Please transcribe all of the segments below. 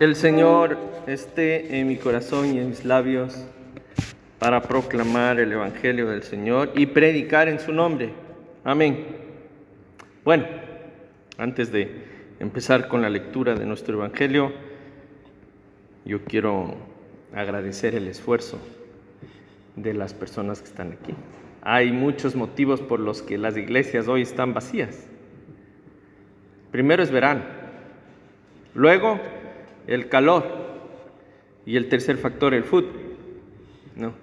El Señor esté en mi corazón y en mis labios para proclamar el Evangelio del Señor y predicar en su nombre. Amén. Bueno, antes de empezar con la lectura de nuestro Evangelio, yo quiero agradecer el esfuerzo de las personas que están aquí. Hay muchos motivos por los que las iglesias hoy están vacías. Primero es verano. Luego, el calor. Y el tercer factor, el fútbol. ¿no?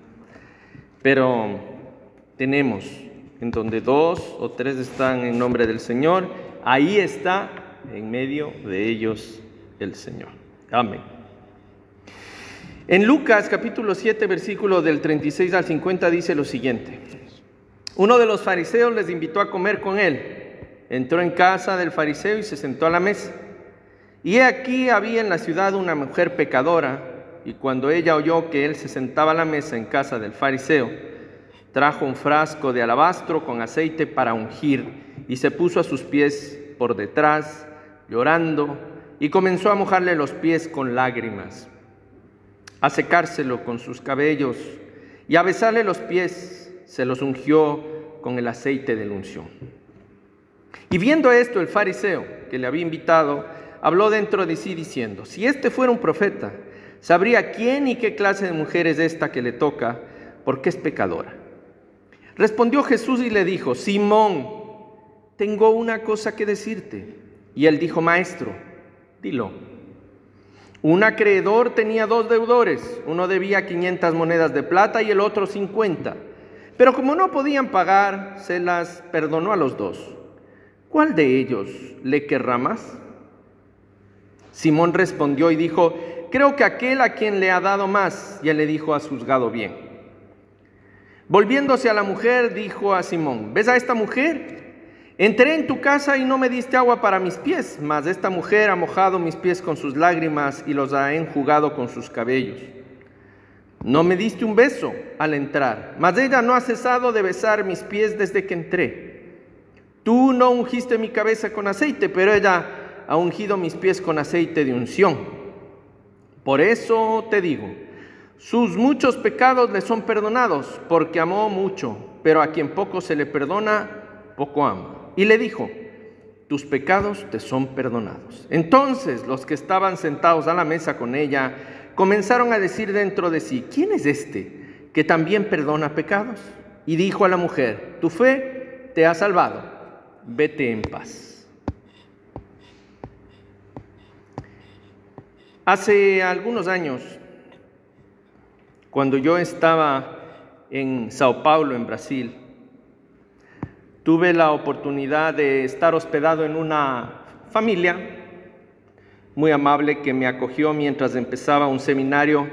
Pero tenemos en donde dos o tres están en nombre del Señor, ahí está en medio de ellos el Señor. Amén. En Lucas capítulo 7, versículo del 36 al 50 dice lo siguiente. Uno de los fariseos les invitó a comer con él. Entró en casa del fariseo y se sentó a la mesa. Y aquí había en la ciudad una mujer pecadora, y cuando ella oyó que él se sentaba a la mesa en casa del fariseo, trajo un frasco de alabastro con aceite para ungir, y se puso a sus pies por detrás, llorando, y comenzó a mojarle los pies con lágrimas, a secárselo con sus cabellos, y a besarle los pies, se los ungió con el aceite de unción. Y viendo esto, el fariseo que le había invitado, habló dentro de sí diciendo, si este fuera un profeta, sabría quién y qué clase de mujer es esta que le toca, porque es pecadora. Respondió Jesús y le dijo, Simón, tengo una cosa que decirte. Y él dijo, maestro, dilo. Un acreedor tenía dos deudores, uno debía 500 monedas de plata y el otro 50. Pero como no podían pagar, se las perdonó a los dos. ¿Cuál de ellos le querrá más? Simón respondió y dijo, creo que aquel a quien le ha dado más, ya le dijo, has juzgado bien. Volviéndose a la mujer, dijo a Simón, ¿ves a esta mujer? Entré en tu casa y no me diste agua para mis pies, mas esta mujer ha mojado mis pies con sus lágrimas y los ha enjugado con sus cabellos. No me diste un beso al entrar, mas ella no ha cesado de besar mis pies desde que entré. Tú no ungiste mi cabeza con aceite, pero ella ha ungido mis pies con aceite de unción. Por eso te digo, sus muchos pecados le son perdonados, porque amó mucho, pero a quien poco se le perdona, poco ama. Y le dijo, tus pecados te son perdonados. Entonces los que estaban sentados a la mesa con ella comenzaron a decir dentro de sí, ¿quién es este que también perdona pecados? Y dijo a la mujer, tu fe te ha salvado, vete en paz. Hace algunos años, cuando yo estaba en Sao Paulo, en Brasil, tuve la oportunidad de estar hospedado en una familia muy amable que me acogió mientras empezaba un seminario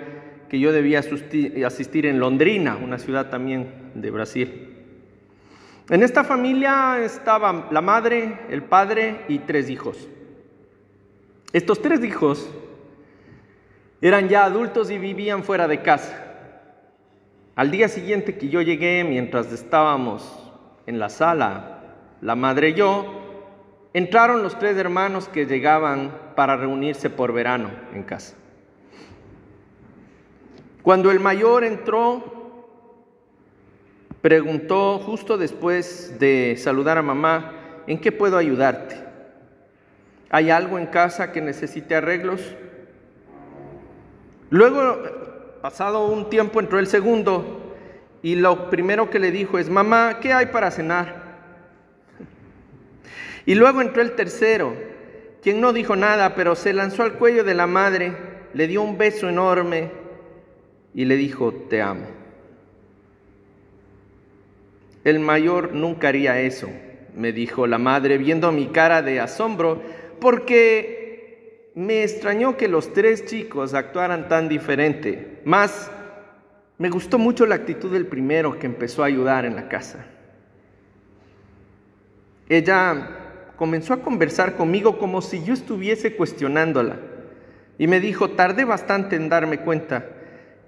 que yo debía asistir en Londrina, una ciudad también de Brasil. En esta familia estaba la madre, el padre y tres hijos. Estos tres hijos eran ya adultos y vivían fuera de casa. Al día siguiente que yo llegué, mientras estábamos en la sala, la madre y yo, entraron los tres hermanos que llegaban para reunirse por verano en casa. Cuando el mayor entró, preguntó justo después de saludar a mamá, ¿en qué puedo ayudarte? ¿Hay algo en casa que necesite arreglos? Luego, pasado un tiempo, entró el segundo y lo primero que le dijo es, mamá, ¿qué hay para cenar? Y luego entró el tercero, quien no dijo nada, pero se lanzó al cuello de la madre, le dio un beso enorme y le dijo, te amo. El mayor nunca haría eso, me dijo la madre, viendo mi cara de asombro, porque me extrañó que los tres chicos actuaran tan diferente. Más, me gustó mucho la actitud del primero que empezó a ayudar en la casa. Ella comenzó a conversar conmigo como si yo estuviese cuestionándola. Y me dijo, tardé bastante en darme cuenta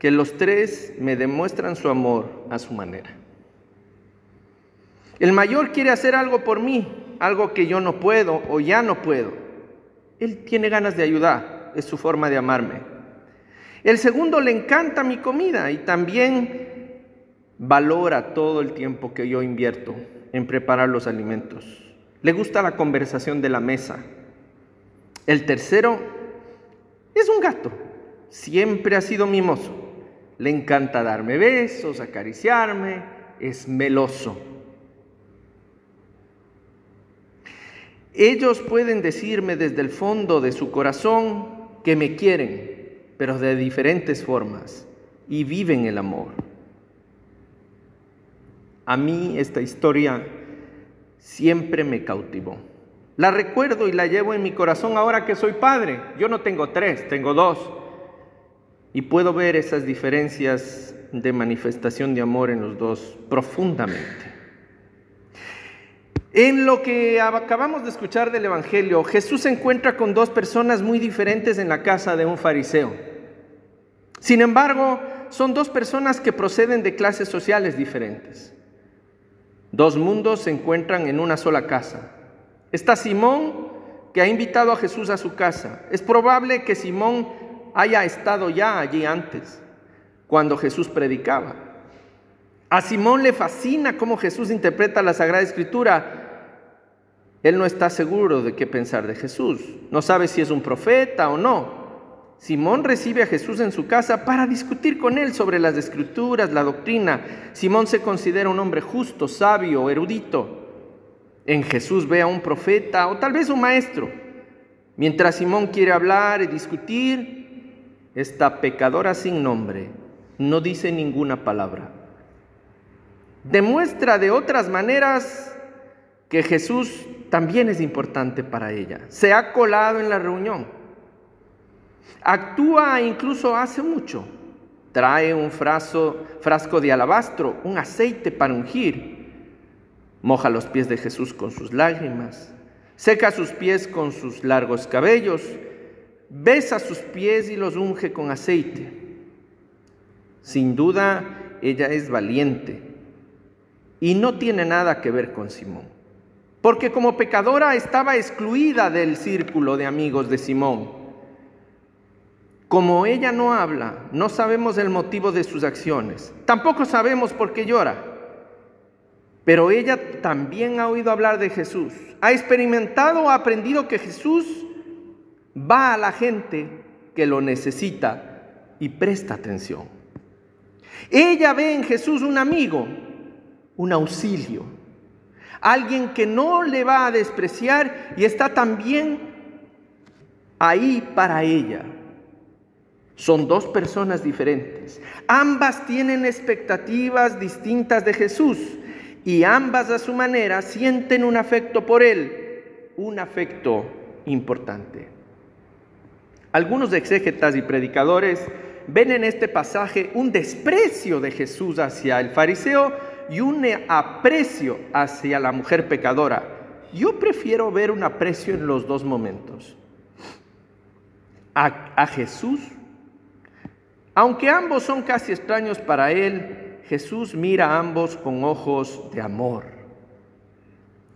que los tres me demuestran su amor a su manera. El mayor quiere hacer algo por mí, algo que yo no puedo o ya no puedo. Él tiene ganas de ayudar, es su forma de amarme. El segundo le encanta mi comida y también valora todo el tiempo que yo invierto en preparar los alimentos. Le gusta la conversación de la mesa. El tercero es un gato. Siempre ha sido mimoso. Le encanta darme besos, acariciarme, es meloso. Ellos pueden decirme desde el fondo de su corazón que me quieren, pero de diferentes formas, y viven el amor. A mí esta historia siempre me cautivó. La recuerdo y la llevo en mi corazón ahora que soy padre. Yo no tengo tres, tengo dos. Y puedo ver esas diferencias de manifestación de amor en los dos profundamente. En lo que acabamos de escuchar del Evangelio, Jesús se encuentra con dos personas muy diferentes en la casa de un fariseo. Sin embargo, son dos personas que proceden de clases sociales diferentes. Dos mundos se encuentran en una sola casa. Está Simón, que ha invitado a Jesús a su casa. Es probable que Simón haya estado ya allí antes, cuando Jesús predicaba. A Simón le fascina cómo Jesús interpreta la Sagrada Escritura él no está seguro de qué pensar de Jesús. No sabe si es un profeta o no. Simón recibe a Jesús en su casa para discutir con él sobre las escrituras, la doctrina. Simón se considera un hombre justo, sabio, erudito. En Jesús ve a un profeta o tal vez un maestro. Mientras Simón quiere hablar y discutir, esta pecadora sin nombre no dice ninguna palabra. Demuestra de otras maneras que Jesús también es importante para ella. Se ha colado en la reunión. Actúa incluso hace mucho. Trae un frasco de alabastro, un aceite para ungir. Moja los pies de Jesús con sus lágrimas. Seca sus pies con sus largos cabellos. Besa sus pies y los unge con aceite. Sin duda, ella es valiente y no tiene nada que ver con Simón porque como pecadora estaba excluida del círculo de amigos de Simón. Como ella no habla, no sabemos el motivo de sus acciones, tampoco sabemos por qué llora, pero ella también ha oído hablar de Jesús, ha experimentado o aprendido que Jesús va a la gente que lo necesita y presta atención. Ella ve en Jesús un amigo, un auxilio, alguien que no le va a despreciar y está también ahí para ella. Son dos personas diferentes. Ambas tienen expectativas distintas de Jesús y ambas a su manera sienten un afecto por Él, un afecto importante. Algunos exégetas y predicadores ven en este pasaje un desprecio de Jesús hacia el fariseo y un aprecio hacia la mujer pecadora. Yo prefiero ver un aprecio en los dos momentos. A, Jesús, aunque ambos son casi extraños para él, Jesús mira a ambos con ojos de amor.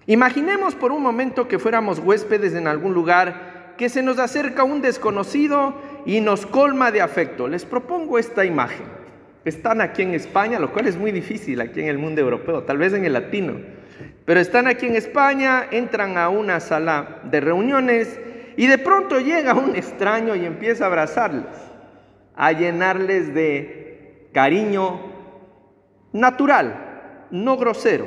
Imaginemos por un momento que fuéramos huéspedes en algún lugar, que se nos acerca un desconocido y nos colma de afecto. Les propongo esta imagen están aquí en España, lo cual es muy difícil aquí en el mundo europeo, tal vez en el latino, pero están aquí en España, entran a una sala de reuniones y de pronto llega un extraño y empieza a abrazarles, a llenarles de cariño natural, no grosero.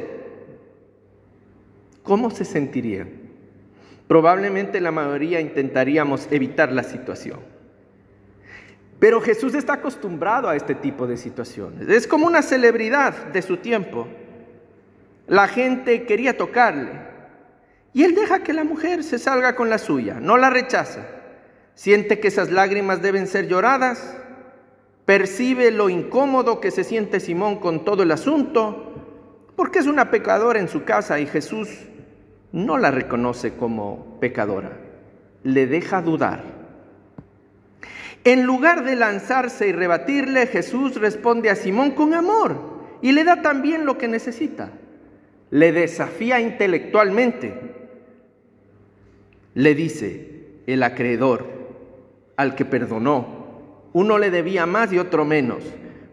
¿Cómo se sentirían? Probablemente la mayoría intentaríamos evitar la situación. Pero Jesús está acostumbrado a este tipo de situaciones. Es como una celebridad de su tiempo. La gente quería tocarle. Y él deja que la mujer se salga con la suya, no la rechaza. Siente que esas lágrimas deben ser lloradas. Percibe lo incómodo que se siente Simón con todo el asunto, porque es una pecadora en su casa y Jesús no la reconoce como pecadora. Le deja dudar. En lugar de lanzarse y rebatirle, Jesús responde a Simón con amor y le da también lo que necesita. Le desafía intelectualmente. Le dice el acreedor, al que perdonó. Uno le debía más y otro menos.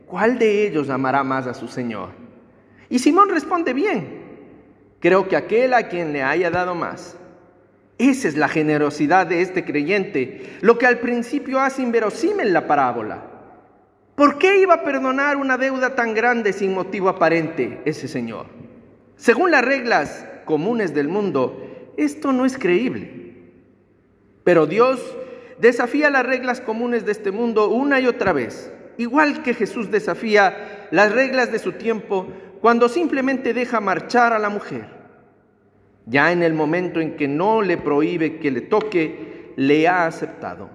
¿Cuál de ellos amará más a su Señor? Y Simón responde bien. Creo que aquel a quien le haya dado más. Esa es la generosidad de este creyente, lo que al principio hace inverosímil la parábola. ¿Por qué iba a perdonar una deuda tan grande sin motivo aparente ese Señor? Según las reglas comunes del mundo, esto no es creíble. Pero Dios desafía las reglas comunes de este mundo una y otra vez, igual que Jesús desafía las reglas de su tiempo cuando simplemente deja marchar a la mujer. Ya en el momento en que no le prohíbe que le toque, le ha aceptado.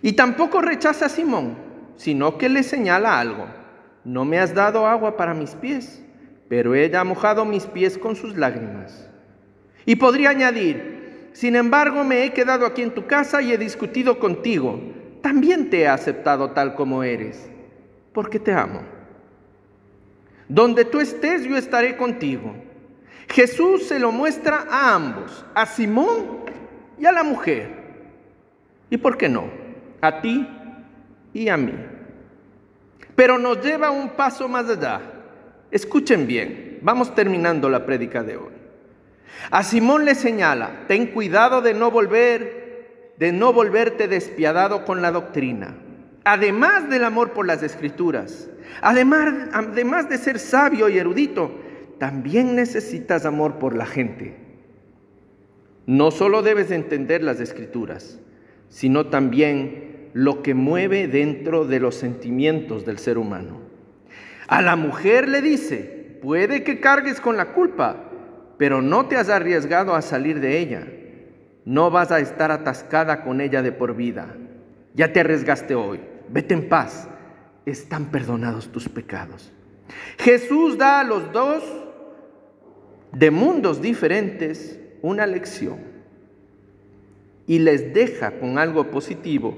Y tampoco rechaza a Simón, sino que le señala algo. No me has dado agua para mis pies, pero ella ha mojado mis pies con sus lágrimas. Y podría añadir, sin embargo me he quedado aquí en tu casa y he discutido contigo. También te he aceptado tal como eres, porque te amo. Donde tú estés, yo estaré contigo. Jesús se lo muestra a ambos, a Simón y a la mujer. ¿Y por qué no? A ti y a mí. Pero nos lleva un paso más allá. Escuchen bien, vamos terminando la prédica de hoy. A Simón le señala, ten cuidado de no volver, de no volverte despiadado con la doctrina además del amor por las escrituras, además, además de ser sabio y erudito, también necesitas amor por la gente. No solo debes entender las escrituras, sino también lo que mueve dentro de los sentimientos del ser humano. A la mujer le dice, puede que cargues con la culpa, pero no te has arriesgado a salir de ella. No vas a estar atascada con ella de por vida. Ya te arriesgaste hoy vete en paz, están perdonados tus pecados. Jesús da a los dos de mundos diferentes una lección y les deja con algo positivo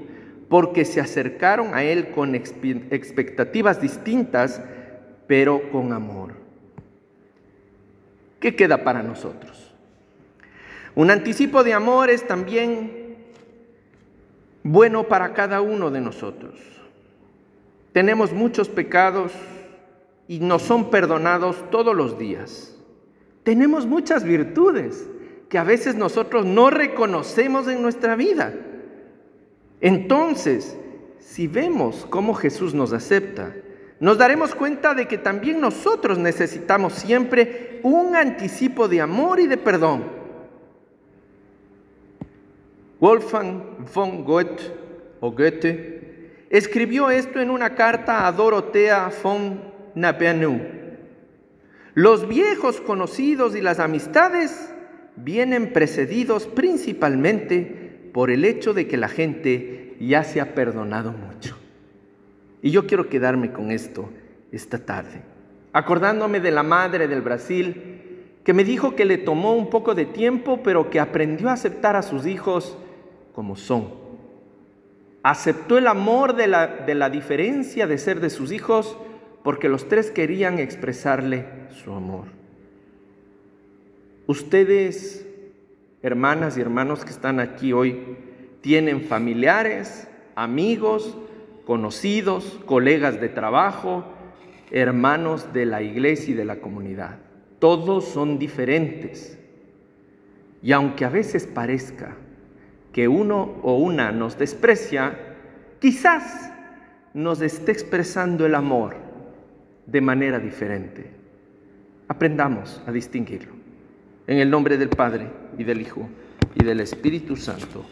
porque se acercaron a Él con expectativas distintas, pero con amor. ¿Qué queda para nosotros? Un anticipo de amor es también bueno para cada uno de nosotros. Tenemos muchos pecados y nos son perdonados todos los días. Tenemos muchas virtudes que a veces nosotros no reconocemos en nuestra vida. Entonces, si vemos cómo Jesús nos acepta, nos daremos cuenta de que también nosotros necesitamos siempre un anticipo de amor y de perdón. Wolfgang von Goethe, o Goethe escribió esto en una carta a Dorothea von Napeanu. Los viejos conocidos y las amistades vienen precedidos principalmente por el hecho de que la gente ya se ha perdonado mucho. Y yo quiero quedarme con esto esta tarde, acordándome de la madre del Brasil que me dijo que le tomó un poco de tiempo, pero que aprendió a aceptar a sus hijos como son. Aceptó el amor de la, de la diferencia de ser de sus hijos porque los tres querían expresarle su amor. Ustedes, hermanas y hermanos que están aquí hoy, tienen familiares, amigos, conocidos, colegas de trabajo, hermanos de la iglesia y de la comunidad. Todos son diferentes. Y aunque a veces parezca que uno o una nos desprecia, quizás nos esté expresando el amor de manera diferente. Aprendamos a distinguirlo. En el nombre del Padre y del Hijo y del Espíritu Santo.